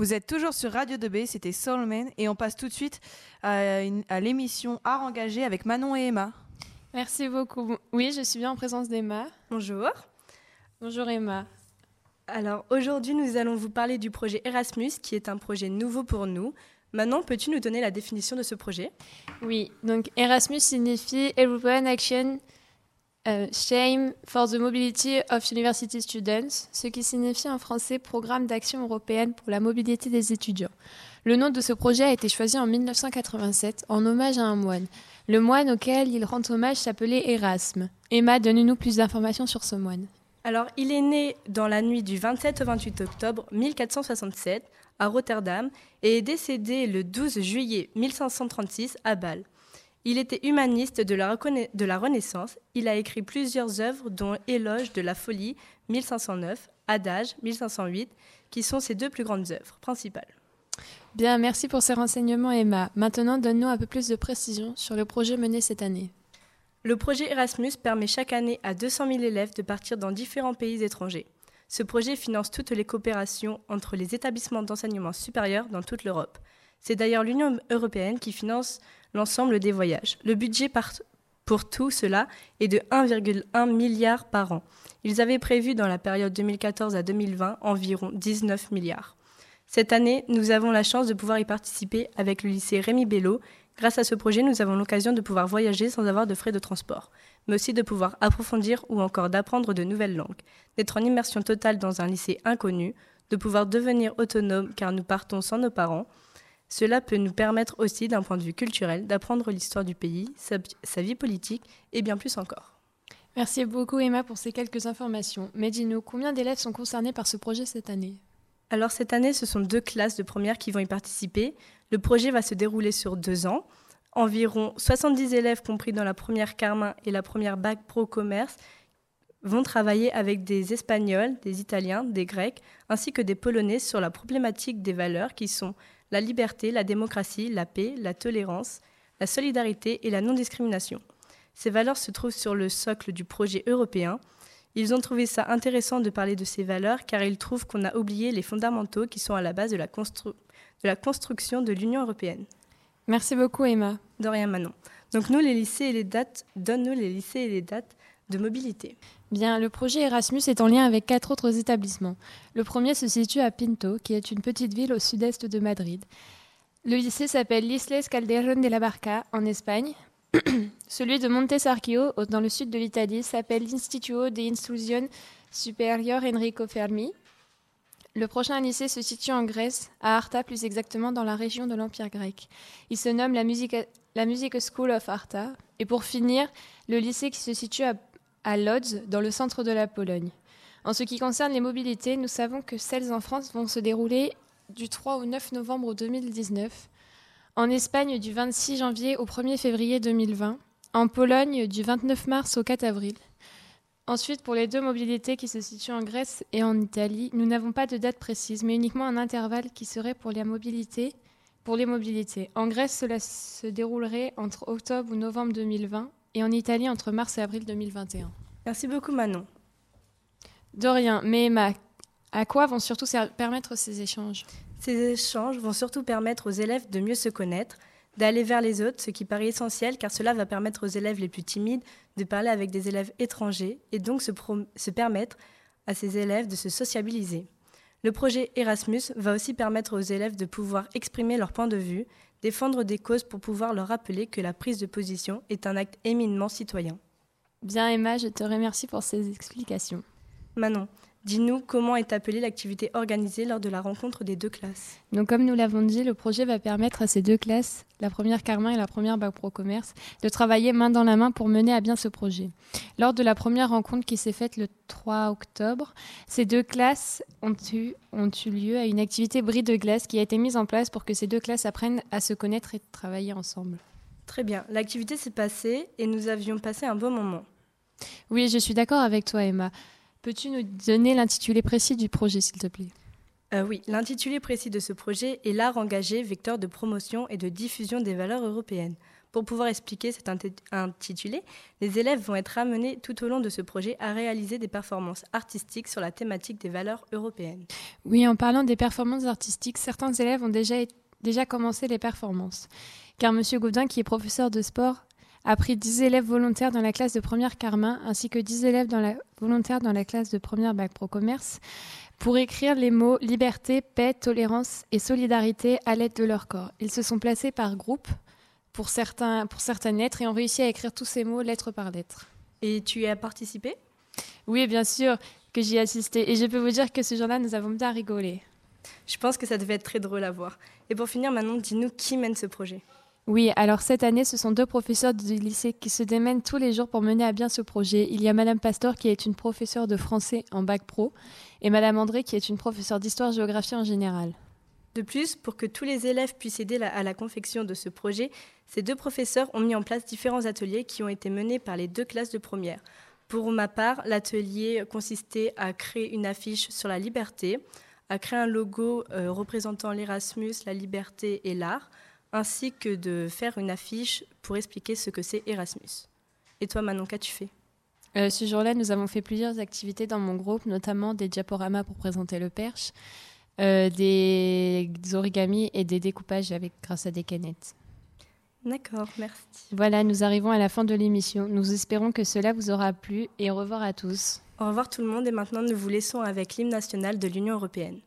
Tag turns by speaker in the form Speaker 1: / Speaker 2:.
Speaker 1: Vous êtes toujours sur Radio 2B, c'était Soulman et on passe tout de suite à, à l'émission Art engagé avec Manon et Emma.
Speaker 2: Merci beaucoup. Oui, je suis bien en présence d'Emma.
Speaker 3: Bonjour.
Speaker 2: Bonjour Emma.
Speaker 3: Alors aujourd'hui, nous allons vous parler du projet Erasmus, qui est un projet nouveau pour nous. Maintenant, peux-tu nous donner la définition de ce projet?
Speaker 2: Oui, donc Erasmus signifie European Action euh, Shame for the Mobility of University Students, ce qui signifie en français Programme d'action européenne pour la mobilité des étudiants. Le nom de ce projet a été choisi en 1987 en hommage à un moine. Le moine auquel il rend hommage s'appelait Erasme. Emma, donne-nous plus d'informations sur ce moine.
Speaker 3: Alors, il est né dans la nuit du 27 au 28 octobre 1467 à Rotterdam et est décédé le 12 juillet 1536 à Bâle. Il était humaniste de la, de la, Renaissance. Il a écrit plusieurs œuvres, dont Éloge de la folie 1509, Adage 1508, qui sont ses deux plus grandes œuvres principales.
Speaker 2: Bien, merci pour ces renseignements, Emma. Maintenant, donne-nous un peu plus de précision sur le projet mené cette année.
Speaker 3: Le projet Erasmus permet chaque année à 200 000 élèves de partir dans différents pays étrangers. Ce projet finance toutes les coopérations entre les établissements d'enseignement supérieur dans toute l'Europe. C'est d'ailleurs l'Union européenne qui finance l'ensemble des voyages. Le budget pour tout cela est de 1,1 milliard par an. Ils avaient prévu dans la période 2014 à 2020 environ 19 milliards. Cette année, nous avons la chance de pouvoir y participer avec le lycée Rémi Bello. Grâce à ce projet, nous avons l'occasion de pouvoir voyager sans avoir de frais de transport, mais aussi de pouvoir approfondir ou encore d'apprendre de nouvelles langues, d'être en immersion totale dans un lycée inconnu, de pouvoir devenir autonome car nous partons sans nos parents, cela peut nous permettre aussi, d'un point de vue culturel, d'apprendre l'histoire du pays, sa, vie politique et bien plus encore.
Speaker 2: Merci beaucoup Emma pour ces quelques informations. Mais dis-nous, combien d'élèves sont concernés par ce projet cette année?
Speaker 3: Alors cette année, ce sont deux classes de première qui vont y participer. Le projet va se dérouler sur deux ans. Environ 70 élèves compris dans la première Carmin et la première Bac Pro Commerce vont travailler avec des Espagnols, des Italiens, des Grecs, ainsi que des Polonais sur la problématique des valeurs qui sont la liberté, la démocratie, la paix, la tolérance, la solidarité et la non-discrimination. Ces valeurs se trouvent sur le socle du projet européen. Ils ont trouvé ça intéressant de parler de ces valeurs car ils trouvent qu'on a oublié les fondamentaux qui sont à la base de la, de la construction de l'Union européenne.
Speaker 2: Merci beaucoup Emma.
Speaker 3: De rien Manon. Donc nous les lycées et les dates, donne-nous les lycées et les dates de mobilité.
Speaker 2: Bien, le projet Erasmus est en lien avec quatre autres établissements. Le premier se situe à Pinto, qui est une petite ville au sud-est de Madrid. Le lycée s'appelle L'Isles Calderón de la Barca, en Espagne. Celui de Montesarchio, dans le sud de l'Italie, s'appelle l'Instituto de Instruzione Superior Enrico Fermi. Le prochain lycée se situe en Grèce, à Arta plus exactement dans la région de l'Empire grec. Il se nomme la Music, la Music School of Arta. Et pour finir, le lycée qui se situe à à Lodz, dans le centre de la Pologne. En ce qui concerne les mobilités, nous savons que celles en France vont se dérouler du 3 au 9 novembre 2019, en Espagne du 26 janvier au 1er février 2020, en Pologne du 29 mars au 4 avril. Ensuite, pour les deux mobilités qui se situent en Grèce et en Italie, nous n'avons pas de date précise, mais uniquement un intervalle qui serait pour les mobilités. Pour les mobilités. En Grèce, cela se déroulerait entre octobre ou novembre 2020 et en Italie entre mars et avril 2021.
Speaker 3: Merci beaucoup Manon.
Speaker 2: De rien, mais Emma, à quoi vont surtout permettre ces échanges?
Speaker 3: Ces échanges vont surtout permettre aux élèves de mieux se connaître, d'aller vers les autres, ce qui paraît essentiel car cela va permettre aux élèves les plus timides de parler avec des élèves étrangers et donc se, se permettre à ces élèves de se sociabiliser. Le projet Erasmus va aussi permettre aux élèves de pouvoir exprimer leur point de vue, défendre des causes pour pouvoir leur rappeler que la prise de position est un acte éminemment citoyen.
Speaker 2: Bien Emma, je te remercie pour ces explications.
Speaker 3: Manon, dis-nous comment est appelée l'activité organisée lors de la rencontre des deux classes.
Speaker 2: Donc comme nous l'avons dit, le projet va permettre à ces deux classes, la première Carmin et la première Bac Pro Commerce, de travailler main dans la main pour mener à bien ce projet. Lors de la première rencontre qui s'est faite le 3 octobre, ces deux classes ont eu, ont eu lieu à une activité bris de glace qui a été mise en place pour que ces deux classes apprennent à se connaître et travailler ensemble.
Speaker 3: Très bien, l'activité s'est passée et nous avions passé un bon moment.
Speaker 2: Oui, je suis d'accord avec toi Emma. Peux-tu nous donner l'intitulé précis du projet, s'il te plaît?
Speaker 3: Euh, Oui, l'intitulé précis de ce projet est L'art engagé, vecteur de promotion et de diffusion des valeurs européennes. Pour pouvoir expliquer cet intitulé, les élèves vont être amenés tout au long de ce projet à réaliser des performances artistiques sur la thématique des valeurs européennes.
Speaker 2: Oui, en parlant des performances artistiques, certains élèves ont déjà, déjà commencé les performances. Car M. Gaudin, qui est professeur de sport, a pris 10 élèves volontaires dans la classe de première Carmin, ainsi que 10 élèves dans la, volontaires dans la classe de première Bac Pro Commerce, pour écrire les mots liberté, paix, tolérance et solidarité à l'aide de leur corps. Ils se sont placés par groupe pour, certains, pour certaines lettres et ont réussi à écrire tous ces mots lettre par lettre.
Speaker 3: Et tu y as participé?
Speaker 2: Oui, bien sûr que j'y ai assisté. Et je peux vous dire que ce jour-là, nous avons bien rigolé.
Speaker 3: Je pense que ça devait être très drôle à voir. Et pour finir, maintenant, dis-nous qui mène ce projet?
Speaker 2: Oui, alors cette année, ce sont deux professeurs du lycée qui se démènent tous les jours pour mener à bien ce projet. Il y a Madame Pastor qui est une professeure de français en bac pro et Madame André qui est une professeure d'histoire-géographie en général.
Speaker 3: De plus, pour que tous les élèves puissent aider à la confection de ce projet, ces deux professeurs ont mis en place différents ateliers qui ont été menés par les deux classes de première. Pour ma part, l'atelier consistait à créer une affiche sur la liberté, à créer un logo euh, représentant l'Erasmus, la liberté et l'art, ainsi que de faire une affiche pour expliquer ce que c'est Erasmus. Et toi, Manon, qu'as-tu fait?
Speaker 2: Euh, ce jour-là, nous avons fait plusieurs activités dans mon groupe, notamment des diaporamas pour présenter le perche, euh, des origamis et des découpages avec, grâce à des canettes.
Speaker 3: D'accord, merci.
Speaker 2: Voilà, nous arrivons à la fin de l'émission. Nous espérons que cela vous aura plu et au revoir à tous.
Speaker 3: Au revoir tout le monde et maintenant nous vous laissons avec l'hymne national de l'Union européenne.